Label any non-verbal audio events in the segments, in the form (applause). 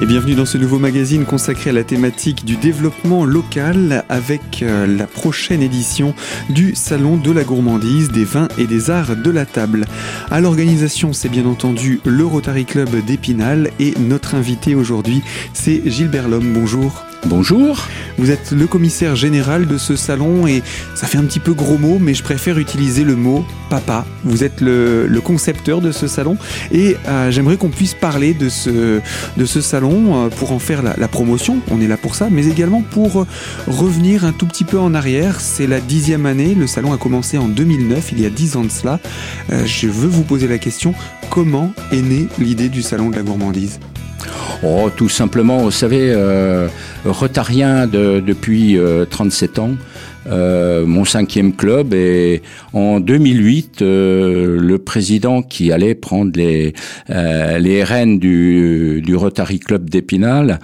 Et bienvenue dans ce nouveau magazine consacré à la thématique du développement local avec euh, la prochaine édition du Salon de la gourmandise, des vins et des arts de la table. À l'organisation, c'est bien entendu le Rotary Club d'Épinal et notre invité aujourd'hui, c'est Gilbert Lhomme. Bonjour. Bonjour. Vous êtes le commissaire général de ce salon et ça fait un petit peu gros mot, mais je préfère utiliser le mot papa. Vous êtes le, concepteur de ce salon et euh, j'aimerais qu'on puisse parler de ce, salon euh, pour en faire la, promotion. On est là pour ça, mais également pour revenir un tout petit peu en arrière. C'est la dixième année. Le salon a commencé en 2009, il y a dix ans de cela. Euh, je veux vous poser la question comment est née l'idée du salon de la gourmandise? Oh, tout simplement, vous savez, euh, rotarien depuis 37 ans, euh, mon cinquième club. Et en 2008, euh, le président qui allait prendre les, euh, les rênes du, du Rotary Club d'Épinal,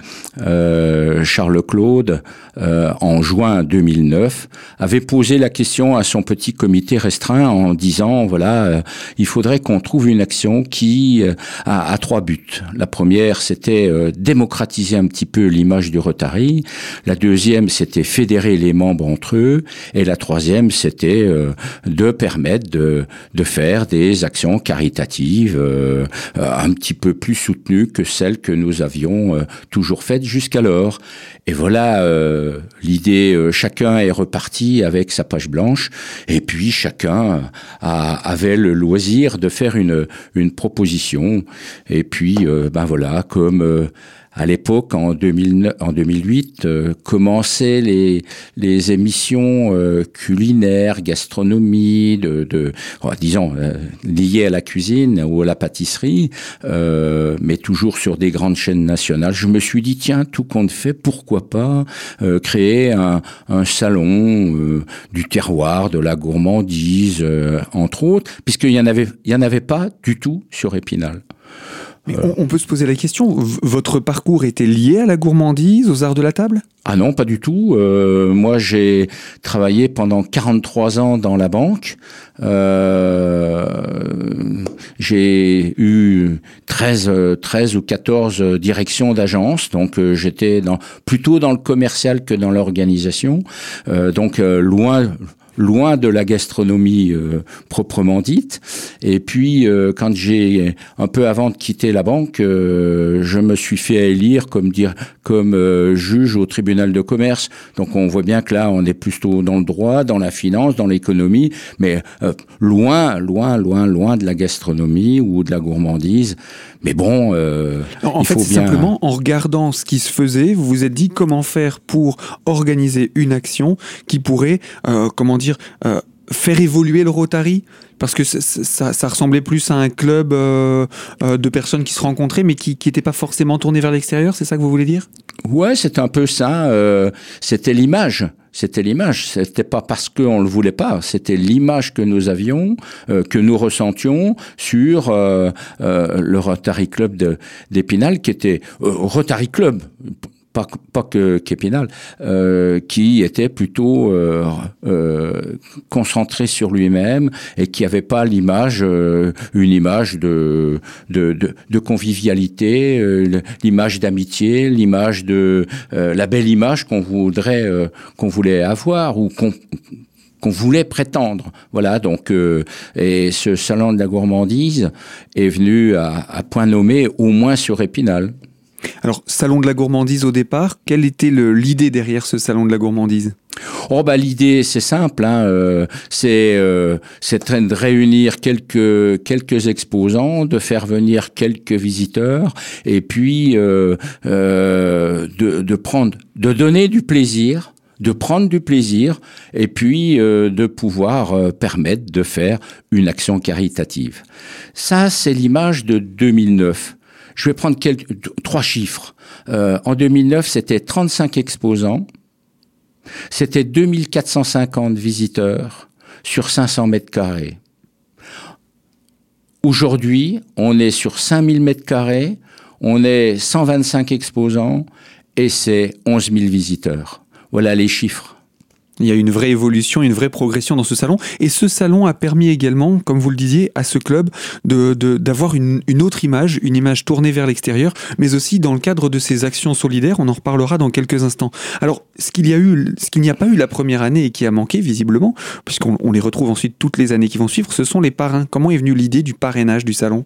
Charles Claude, en juin 2009, avait posé la question à son petit comité restreint en disant, voilà, il faudrait qu'on trouve une action qui a, a trois buts. La première, c'était démocratiser un petit peu l'image du Rotary. La deuxième, c'était fédérer les membres entre eux. Et la troisième, c'était euh, de permettre de, faire des actions caritatives euh, un petit peu plus soutenues que celles que nous avions euh, toujours faites jusqu'alors. Et voilà l'idée. chacun est reparti avec sa page blanche, et puis chacun avait le loisir de faire une une proposition. Et puis ben voilà, comme à l'époque, en, 2009, en 2008, euh, commençaient les, les émissions euh, culinaires, gastronomie, de, de oh, disons, euh, liées à la cuisine ou à la pâtisserie, mais toujours sur des grandes chaînes nationales. Je me suis dit, tiens, tout compte fait, pourquoi pas créer un, un salon du terroir, de la gourmandise, entre autres, puisqu'il y en y en avait pas du tout sur Épinal. Mais on, peut se poser la question, votre parcours était lié à la gourmandise, aux arts de la table? Ah non, pas du tout. Euh, moi, j'ai travaillé pendant 43 ans dans la banque. Euh, j'ai eu 13, 13 ou 14 directions d'agence, donc euh, j'étais dans, plutôt dans le commercial que dans l'organisation. Euh, donc euh, loin loin de la gastronomie euh, proprement dite. Et puis, euh, quand j'ai un peu avant de quitter la banque, euh, je me suis fait élire comme dire comme juge au tribunal de commerce. Donc, on voit bien que là, on est plutôt dans le droit, dans la finance, dans l'économie, mais loin, loin, loin, loin de la gastronomie ou de la gourmandise. Mais bon, en il fait, faut bien... simplement en regardant ce qui se faisait, vous vous êtes dit comment faire pour organiser une action qui pourrait, comment dire euh, faire évoluer le Rotary parce que ça, ressemblait plus à un club euh, euh, de personnes qui se rencontraient mais qui n'étaient pas forcément tournées vers l'extérieur, c'est ça que vous voulez dire? Ouais, c'est un peu ça. c'était l'image. C'était l'image. C'était pas parce qu'on le voulait pas. C'était l'image que nous avions, que nous ressentions sur le Rotary Club d'Épinal, qui était Rotary Club pas, pas que Képinal, euh, qui était plutôt euh, euh, concentré sur lui-même et qui avait pas l'image, euh, une image de, de, de, convivialité, euh, l'image d'amitié, l'image de la belle image qu'on voudrait, qu'on voulait avoir ou qu'on qu'on voulait prétendre. Voilà, donc et ce salon de la gourmandise est venu à, à point nommé au moins sur Épinal. Alors, salon de la gourmandise au départ, quelle était l'idée derrière ce salon de la gourmandise? Oh bah l'idée c'est simple, hein, euh, c'est euh, de réunir quelques quelques exposants, de faire venir quelques visiteurs et puis euh, euh, de, de prendre, de donner du plaisir de prendre du plaisir et puis euh, de pouvoir euh, permettre de faire une action caritative. Ça, c'est l'image de 2009. Je vais prendre quelques, trois chiffres. Euh, en 2009, c'était 35 exposants, c'était 2450 visiteurs sur 500 mètres carrés. Aujourd'hui, on est sur 5000 mètres carrés, on est 125 exposants et c'est 11 000 visiteurs. Voilà les chiffres. Il y a une vraie évolution, une vraie progression dans ce salon. Et ce salon a permis également, comme vous le disiez, à ce club de, d'avoir une, une, autre image, une image tournée vers l'extérieur, mais aussi dans le cadre de ces actions solidaires. On en reparlera dans quelques instants. Alors, ce qu'il y a eu, ce qu'il n'y a pas eu la première année et qui a manqué visiblement, puisqu'on on les retrouve ensuite toutes les années qui vont suivre, ce sont les parrains. Comment est venue l'idée du parrainage du salon?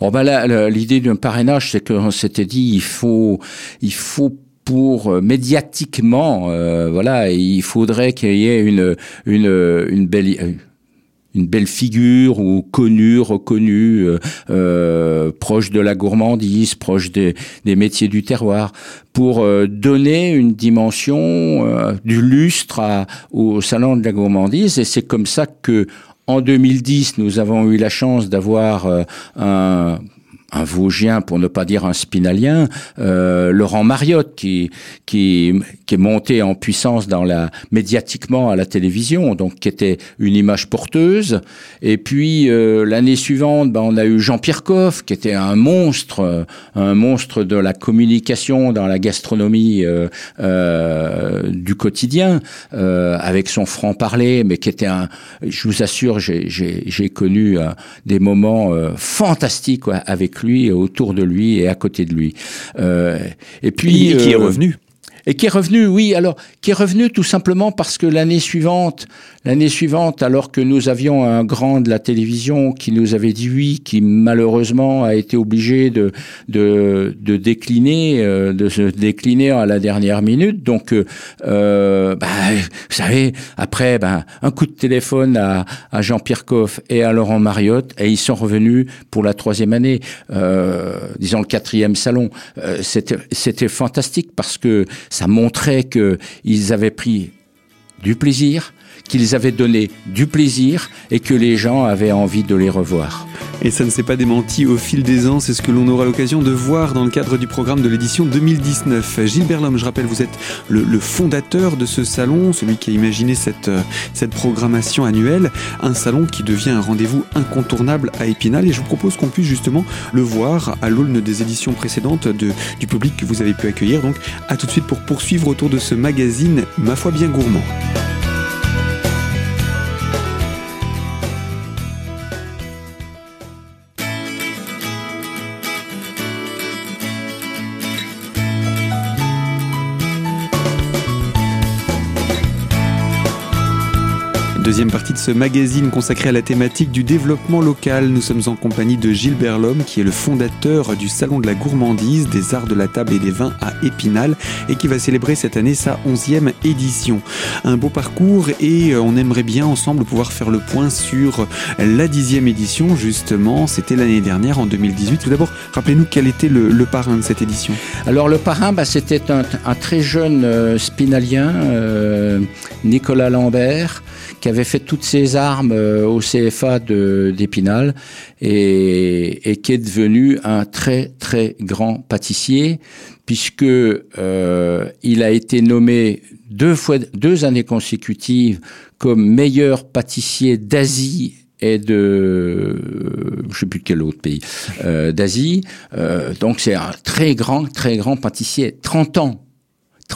Oh ben L'idée d'un parrainage, c'est qu'on s'était dit il faut, il faut pour euh, médiatiquement, euh, voilà, il faudrait qu'il y ait une une une belle une belle figure ou connue, reconnue, euh, proche de la gourmandise, proche des, des métiers du terroir, pour donner une dimension du lustre à, au salon de la gourmandise. Et c'est comme ça que en 2010, nous avons eu la chance d'avoir un un Vosgien, pour ne pas dire un Spinalien, euh, Laurent Mariotte, qui, qui, qui est monté en puissance dans la, médiatiquement à la télévision, donc qui était une image porteuse. Et puis euh, l'année suivante, ben, on a eu Jean-Pierre Coff, qui était un monstre, euh, un monstre de la communication dans la gastronomie euh, euh du quotidien, euh, avec son franc-parler, mais qui était un, je vous assure, j'ai connu des moments fantastiques avec lui lui, autour de lui et à côté de lui. Euh, et puis et qui est euh, revenu. Et qui est revenu, oui, alors, qui est revenu tout simplement parce que l'année suivante, L'année suivante, alors que nous avions un grand de la télévision qui nous avait dit oui, qui malheureusement a été obligé de, de, de décliner, euh, de se décliner à la dernière minute. Donc, euh, euh bah, vous savez, après, bah, un coup de téléphone à, à Jean-Pierre Coff et à Laurent Mariotte, et ils sont revenus pour la troisième année, euh, disons le quatrième salon. Euh, C'était fantastique parce que ça montrait que ils avaient pris du plaisir, qu'ils avaient donné du plaisir et que les gens avaient envie de les revoir. Et ça ne s'est pas démenti au fil des ans, c'est ce que l'on aura l'occasion de voir dans le cadre du programme de l'édition 2019. Gilles Berlhomme, je rappelle, vous êtes le, fondateur de ce salon, celui qui a imaginé cette, euh, cette programmation annuelle, un salon qui devient un rendez-vous incontournable à Épinal et je vous propose qu'on puisse justement le voir à l'aune des éditions précédentes de, du public que vous avez pu accueillir. Donc à tout de suite pour poursuivre autour de ce magazine, ma foi bien gourmand. Deuxième partie de ce magazine consacré à la thématique du développement local. Nous sommes en compagnie de Gilles Berlhomme, qui est le fondateur du Salon de la gourmandise, des arts de la table et des vins à Épinal, et qui va célébrer cette année sa onzième édition. Un beau parcours et euh, on aimerait bien ensemble pouvoir faire le point sur la dixième édition, justement. C'était l'année dernière, en 2018. Tout d'abord, rappelez-nous quel était le, parrain de cette édition. Alors le parrain, bah, c'était un, très jeune euh, spinalien, euh, Nicolas Lambert, qui avait fait toutes ses armes euh, au CFA d'Épinal et, qui est devenu un très très grand pâtissier puisque euh, il a été nommé deux fois deux années consécutives comme meilleur pâtissier d'Asie et de je sais plus quel autre pays euh, d'Asie. Euh, donc c'est un très grand très grand pâtissier 30 ans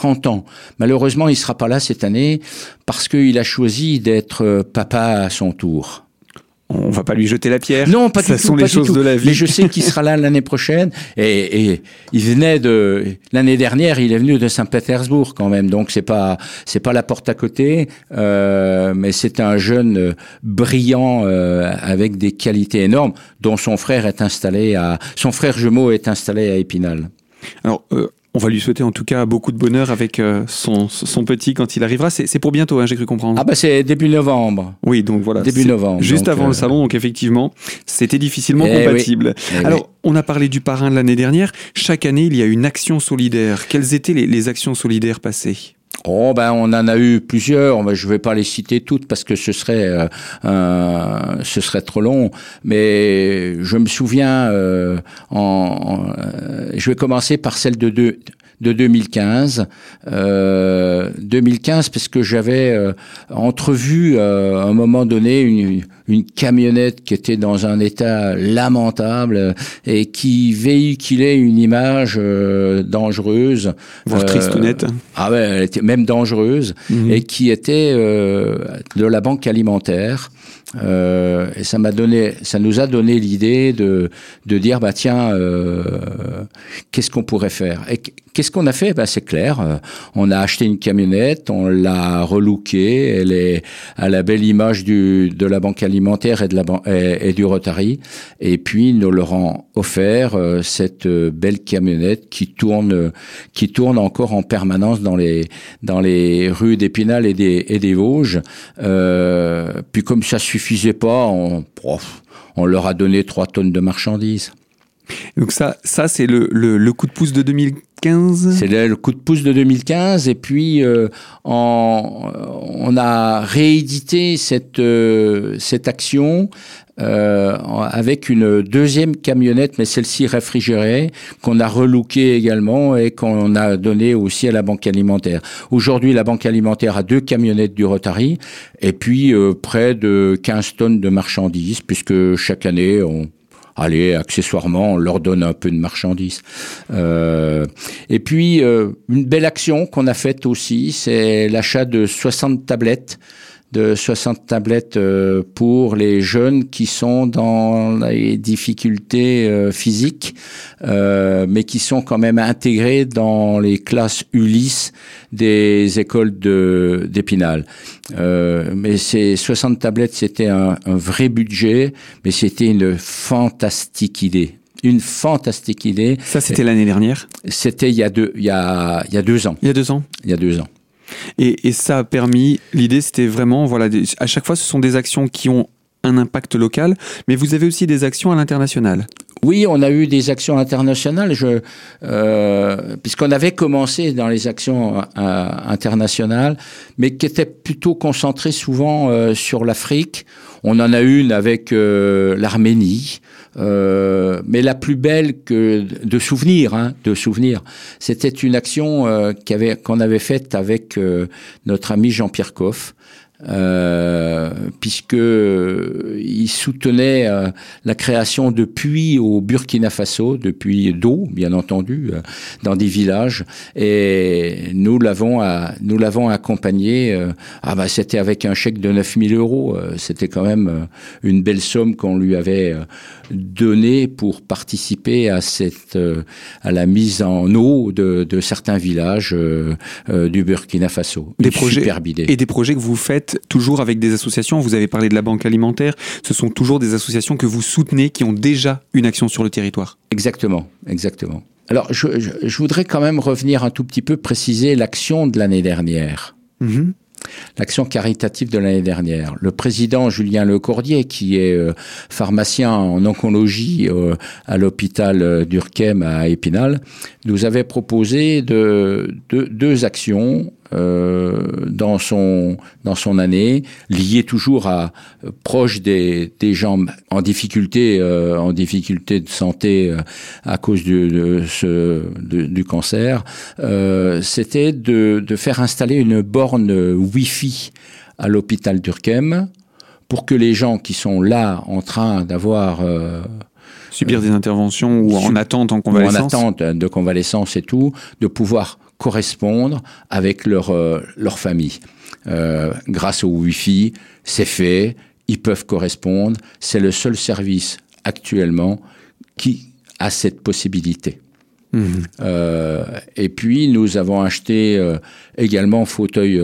30 ans. Malheureusement, il sera pas là cette année parce qu'il a choisi d'être euh, papa à son tour. On va pas lui jeter la pierre. Non, pas du tout. sont les choses de la vie. Mais je sais qu'il sera là l'année prochaine. Et, il venait de l'année dernière, il est venu de Saint-Pétersbourg quand même. Donc c'est pas c'est pas la porte à côté, euh, mais c'est un jeune euh, brillant avec des qualités énormes, dont son frère est installé à son frère jumeau est installé à Épinal. Alors, on va lui souhaiter en tout cas beaucoup de bonheur avec euh, son, son petit quand il arrivera. C'est pour bientôt, hein, j'ai cru comprendre. Ah bah c'est début novembre. Oui, donc voilà. Début novembre. Juste avant le euh, salon, donc effectivement, c'était difficilement eh compatible. Eh Alors, on a parlé du parrain de l'année dernière. Chaque année, il y a une action solidaire. Quelles étaient les, les actions solidaires passées? Oh ben on en a eu plusieurs, mais je vais pas les citer toutes parce que ce serait euh, ce serait trop long. Mais je me souviens, euh, en, euh, je vais commencer par celle de, de, de 2015. 2015 parce que j'avais entrevu à un moment donné une, une camionnette qui était dans un état lamentable et qui véhiculait une image dangereuse, voire triste ou nette. Ah ouais, elle était même dangereuse mhm. et qui était de la banque alimentaire. Euh, et ça m'a donné, ça nous a donné l'idée de, de dire bah tiens, euh, qu'est-ce qu'on pourrait faire Et qu'est-ce qu'on a fait? Bah, c'est clair, euh, on a acheté une camionnette, on l'a relookée, elle est à la belle image du, de la banque alimentaire et de la et, du Rotary, et puis nous leur avons offert euh, cette belle camionnette qui tourne, qui tourne encore en permanence dans les dans les rues d'Épinal et des et des Vosges. puis comme ça suffisait pas, on, on leur a donné 3 tonnes de marchandises. Donc ça, ça c'est le, le, coup de pouce de 2015 C'est le, coup de pouce de 2015 et puis euh, on a réédité cette, euh, cette action euh, avec une deuxième camionnette, mais celle-ci réfrigérée, qu'on a relookée également et qu'on a donné aussi à la banque alimentaire. Aujourd'hui, la banque alimentaire a deux camionnettes du Rotary et puis euh, près de 15 tonnes de marchandises, puisque chaque année, on allez, accessoirement, on leur donne un peu de marchandises. Euh, et puis, euh, une belle action qu'on a faite aussi, c'est l'achat de 60 tablettes de 60 tablettes euh, pour les jeunes qui sont dans les difficultés euh, physiques, euh, mais qui sont quand même intégrés dans les classes Ulysse des écoles de d'Épinal. mais ces 60 tablettes, c'était un, un vrai budget, mais c'était une fantastique idée une fantastique idée. Ça, c'était l'année dernière? C'était il y a deux, il y a, il y a deux ans. Il y a deux ans? Il y a deux ans. Et, ça a permis, l'idée c'était vraiment, voilà, à chaque fois ce sont des actions qui ont un impact local, mais vous avez aussi des actions à l'international. Oui, on a eu des actions internationales, euh, puisqu'on avait commencé dans les actions euh, internationales, mais qui étaient plutôt concentrées souvent euh, sur l'Afrique. On en a une avec l'Arménie, mais la plus belle que de souvenirs, hein, de souvenirs, c'était une action qu'on avait, avait faite avec notre ami Jean-Pierre Coff. Euh, puisque il soutenait euh, la création de puits au Burkina Faso, de puits d'eau, bien entendu, euh, dans des villages, et nous l'avons nous l'avons accompagné. ah bah c'était avec un chèque de 9000 euros, c'était quand même une belle somme qu'on lui avait donnée pour participer à cette à la mise en eau de, de certains villages du Burkina Faso. Des projets et des projets que vous faites toujours avec des associations. Vous avez parlé de la Banque alimentaire. Ce sont toujours des associations que vous soutenez qui ont déjà une action sur le territoire. Exactement, exactement. Alors, je, voudrais quand même revenir un tout petit peu préciser l'action de l'année dernière. Mhm. L'action caritative de l'année dernière. Le président Julien Lecordier, qui est euh, pharmacien en oncologie euh, à l'hôpital euh, d'Urquem à Épinal, nous avait proposé de, deux actions euh, dans son dans son année, lié toujours à proche des, des gens en difficulté euh, en difficulté de santé euh, à cause du, de ce du cancer, c'était de, de faire installer une borne Wi-Fi à l'hôpital d'Urquem pour que les gens qui sont là en train d'avoir subir des interventions ou en attente en convalescence. en attente de convalescence et tout, de pouvoir correspondre avec leur, euh, leur famille. Euh, grâce au Wi-Fi, c'est fait, ils peuvent correspondre. C'est le seul service actuellement qui a cette possibilité. Mmh. Euh, et puis, nous avons acheté également fauteuil,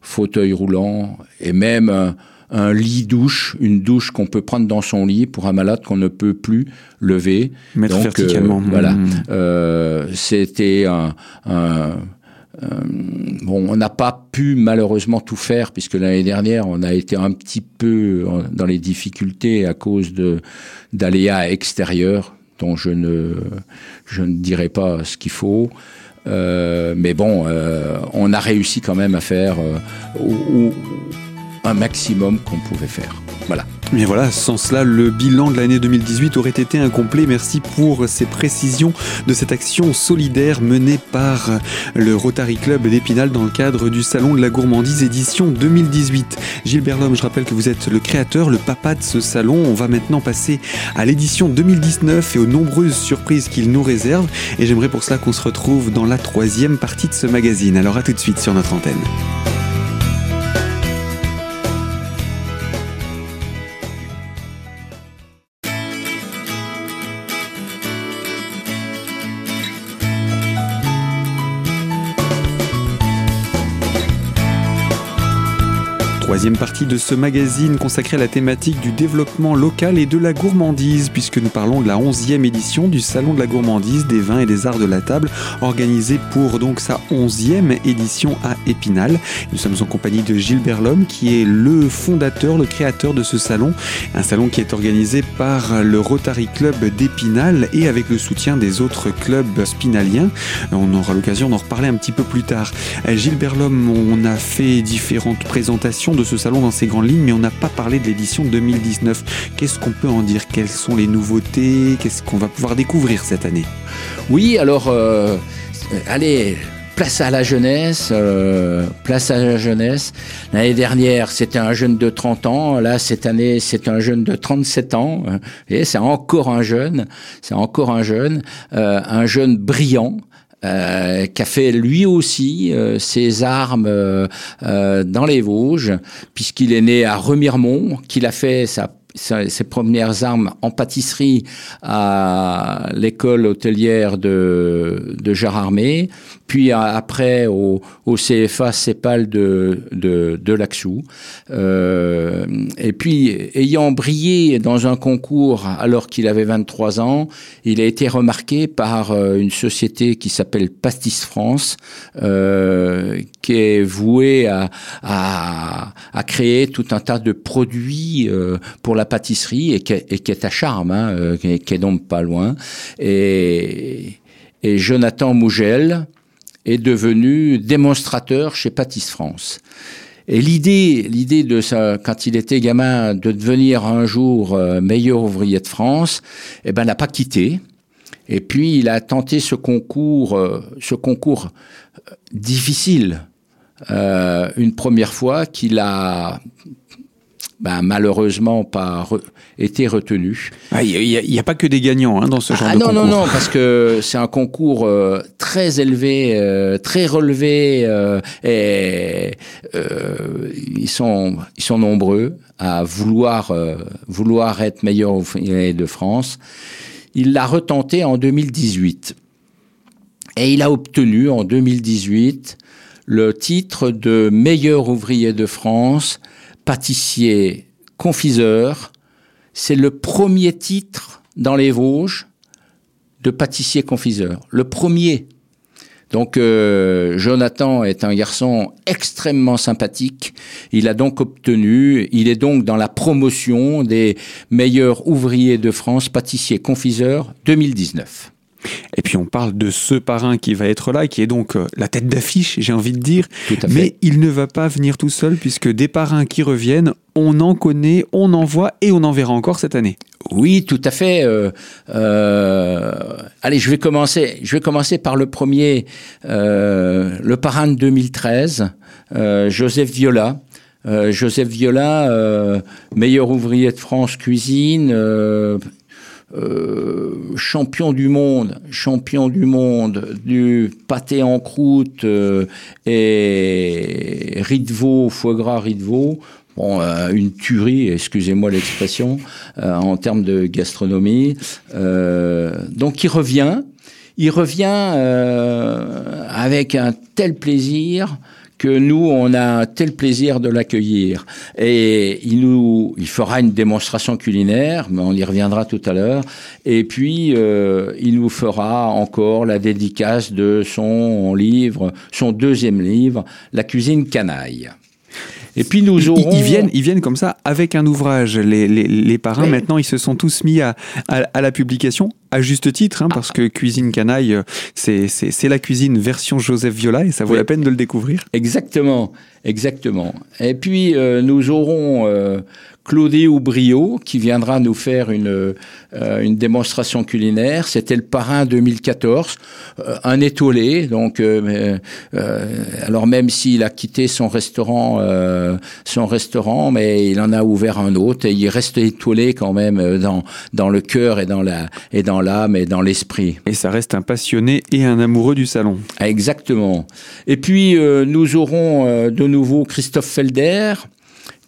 fauteuil roulant et même un lit douche, une douche qu'on peut prendre dans son lit pour un malade qu'on ne peut plus lever. Mettre Donc, verticalement. Euh, voilà. Mmh. Euh, C'était un, un euh, bon, on n'a pas pu malheureusement tout faire puisque l'année dernière on a été un petit peu dans les difficultés à cause de d'aléas extérieurs dont je ne je ne dirai pas ce qu'il faut. Euh, mais bon, euh, on a réussi quand même à faire un maximum qu'on pouvait faire. Voilà. Mais voilà, sans cela, le bilan de l'année 2018 aurait été incomplet. Merci pour ces précisions de cette action solidaire menée par le Rotary Club d'Épinal dans le cadre du Salon de la Gourmandise édition 2018. Gilbert Lhomme, je rappelle que vous êtes le créateur, le papa de ce salon. On va maintenant passer à l'édition 2019 et aux nombreuses surprises qu'il nous réserve. Et j'aimerais pour cela qu'on se retrouve dans la troisième partie de ce magazine. Alors à tout de suite sur notre antenne. Troisième partie de ce magazine consacré à la thématique du développement local et de la gourmandise, puisque nous parlons de la 11e édition du Salon de la gourmandise, des vins et des arts de la table, organisé pour donc sa 11e édition à Épinal. Nous sommes en compagnie de Gilbert Lhomme, qui est le fondateur, le créateur de ce salon, un salon qui est organisé par le Rotary Club d'Épinal et avec le soutien des autres clubs spinaliens. On aura l'occasion d'en reparler un petit peu plus tard. Gilbert Lhomme, on a fait différentes présentations de ce salon dans ses grandes lignes, mais on n'a pas parlé de l'édition 2019. Qu'est-ce qu'on peut en dire? Quelles sont les nouveautés? Qu'est-ce qu'on va pouvoir découvrir cette année? Oui, alors, euh, allez, place à la jeunesse, euh, place à la jeunesse. L'année dernière, c'était un jeune de 30 ans. Là, cette année, c'est un jeune de 37 ans. Et c'est encore un jeune. C'est encore un jeune, euh, un jeune brillant. Euh, fait lui aussi euh, ses armes euh, dans les Vosges, puisqu'il est né à Remiremont, qu'il a fait sa ses premières armes en pâtisserie à l'école hôtelière de, de Jararmé, puis après au, au CFA CEPAL de, de, de Laxou. Euh, et puis, ayant brillé dans un concours alors qu'il avait 23 ans, il a été remarqué par euh, une société qui s'appelle Pastis France, euh, qui est vouée à, à, à, créer tout un tas de produits euh, pour la pâtisserie et qui, et qui est à Charme, hein, euh, qui, est donc pas loin. Et, et Jonathan Mougel, est devenu démonstrateur chez Patis France. Et l'idée, de ça, quand il était gamin, de devenir un jour euh, meilleur ouvrier de France, eh ben, n'a pas quitté. Et puis, il a tenté ce concours, euh, ce concours euh, difficile, une première fois qu'il a ben, malheureusement pas re été retenu. Il ah, n'y a, a, pas que des gagnants hein, dans ce genre ah, de non, concours. Non, non, non, parce que c'est un concours euh, très élevé, euh, très relevé, euh, et ils sont ils sont nombreux à vouloir vouloir être meilleur ouvrier de France. Il l'a retenté en 2018 et il a obtenu en 2018 le titre de meilleur ouvrier de France pâtissier confiseur. C'est le premier titre dans les Vosges de pâtissier confiseur. Le premier. Donc euh, Jonathan est un garçon extrêmement sympathique. Il a donc obtenu, il est donc dans la promotion des meilleurs ouvriers de France, pâtissier confiseur 2019. Et puis on parle de ce parrain qui va être là, qui est donc euh, la tête d'affiche, j'ai envie de dire. Mais il ne va pas venir tout seul, puisque des parrains qui reviennent, on en connaît, on en voit et on en verra encore cette année. Oui, tout à fait. Euh, euh, allez, je vais commencer. Je vais commencer par le premier, euh, le parrain de 2013, euh, Joseph Viola. Joseph Viola, meilleur ouvrier de France cuisine, euh, champion du monde, champion du monde du pâté en croûte euh, et riz de foie gras riz de. Bon, euh, une tuerie, excusez-moi l'expression, en termes de gastronomie. donc il revient, il revient avec un tel plaisir que nous, on a un tel plaisir de l'accueillir. Et il nous, il fera une démonstration culinaire, mais on y reviendra tout à l'heure. Et puis, euh, il nous fera encore la dédicace de son livre, son deuxième livre, La cuisine canaille. Et puis nous aurons... Ils, viennent, ils viennent comme ça avec un ouvrage. Les, les, les parrains, oui. maintenant, ils se sont tous mis à, à, à, la publication à juste titre, hein, parce que Cuisine Canaille, euh, c'est la cuisine version Joseph Viola et ça vaut la peine de le découvrir. Exactement, exactement. Et puis euh, nous aurons euh, Claudie Oubrio qui viendra nous faire une, euh, une démonstration culinaire. C'était le parrain 2014, euh, un étoilé. Donc, euh, alors même s'il a quitté son restaurant, son restaurant, mais il en a ouvert un autre et il reste étoilé quand même dans dans le cœur et dans la et dans l'âme et dans l'esprit. Et ça reste un passionné et un amoureux du salon. Exactement. Et puis nous aurons de nouveau Christophe Felder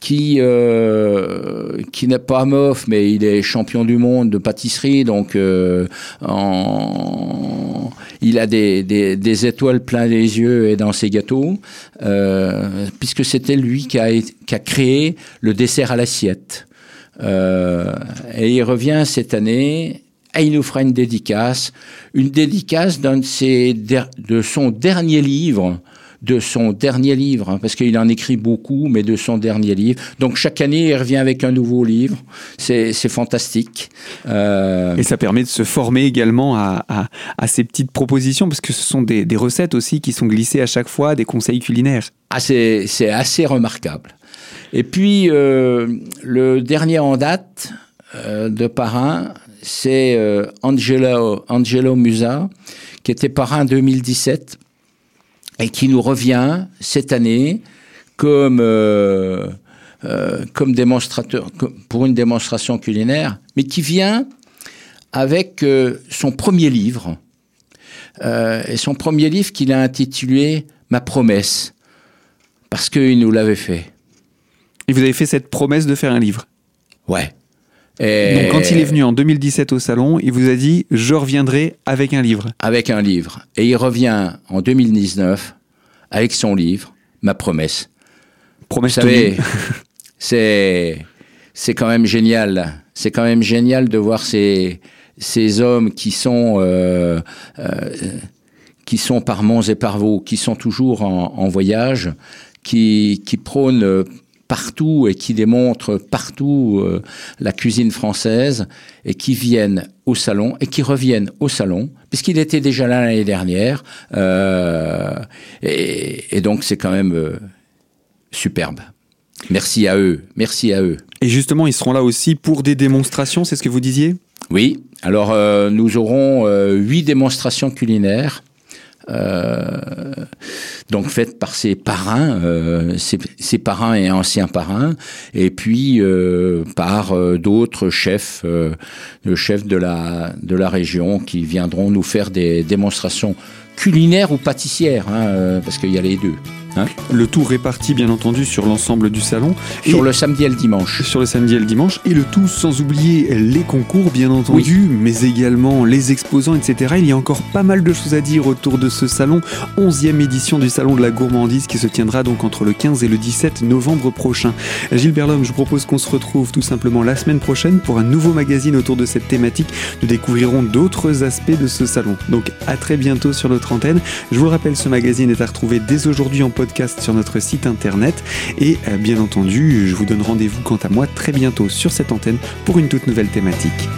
qui euh, qui n'est pas mof, mais il est champion du monde de pâtisserie, donc euh, en, il a des, des, des, étoiles plein les yeux et dans ses gâteaux, euh, puisque c'était lui qui a, qui a créé le dessert à l'assiette. Euh, et il revient cette année et il nous fera une dédicace, une dédicace d'un de, ses, de son dernier livre de son dernier livre, hein, parce qu'il en écrit beaucoup, mais de son dernier livre. Donc chaque année, il revient avec un nouveau livre. C'est fantastique. Euh... Et ça permet de se former également à, à, à, ces petites propositions, parce que ce sont des, des, recettes aussi qui sont glissées à chaque fois, des conseils culinaires. Ah, c'est assez remarquable. Et puis, euh, le dernier en date euh, de parrain, c'est euh, Angelo, Angelo Musa, qui était parrain 2017 et qui nous revient cette année comme, euh, euh, comme démonstrateur, pour une démonstration culinaire, mais qui vient avec euh, son premier livre. Euh, et son premier livre qu'il a intitulé Ma promesse, parce qu'il nous l'avait fait. Et vous avez fait cette promesse de faire un livre? Ouais. Et Donc quand il est venu en 2017 au salon, il vous a dit je reviendrai avec un livre. Avec un livre. Et il revient en 2019 avec son livre, Ma promesse. Promesse Vous savez, (laughs) c'est c'est quand même génial. C'est quand même génial de voir ces ces hommes qui sont euh, euh, qui sont par monts et par vaux, qui sont toujours en, en voyage, qui qui prônent partout et qui démontrent partout euh, la cuisine française et qui viennent au salon et qui reviennent au salon puisqu'il était déjà là l'année dernière euh, et, et, donc c'est quand même euh, superbe. Merci à eux, merci à eux. Et justement, ils seront là aussi pour des démonstrations, c'est ce que vous disiez? Oui. Alors euh, nous aurons huit démonstrations culinaires euh, donc faites par ses parrains, euh, ses, ses, parrains et anciens parrains, et puis euh, par euh, d'autres chefs, euh, le chef de la de la région qui viendront nous faire des démonstrations culinaires ou pâtissières, hein, euh, parce qu'il y a les deux. Hein le tout réparti bien entendu sur l'ensemble du salon. Sur le samedi et le dimanche. Sur le samedi et le dimanche. Et le tout sans oublier les concours bien entendu, oui. mais également les exposants, etc. Il y a encore pas mal de choses à dire autour de ce salon. 11e édition du salon de la gourmandise qui se tiendra donc entre le 15 et le 17 novembre prochain. Gilles Berlhomme, je vous propose qu'on se retrouve tout simplement la semaine prochaine pour un nouveau magazine autour de cette thématique. Nous découvrirons d'autres aspects de ce salon. Donc à très bientôt sur notre antenne. Je vous le rappelle, ce magazine est à retrouver dès aujourd'hui en sur notre site internet. Et euh, bien entendu, je vous donne rendez-vous quant à moi très bientôt sur cette antenne pour une toute nouvelle thématique.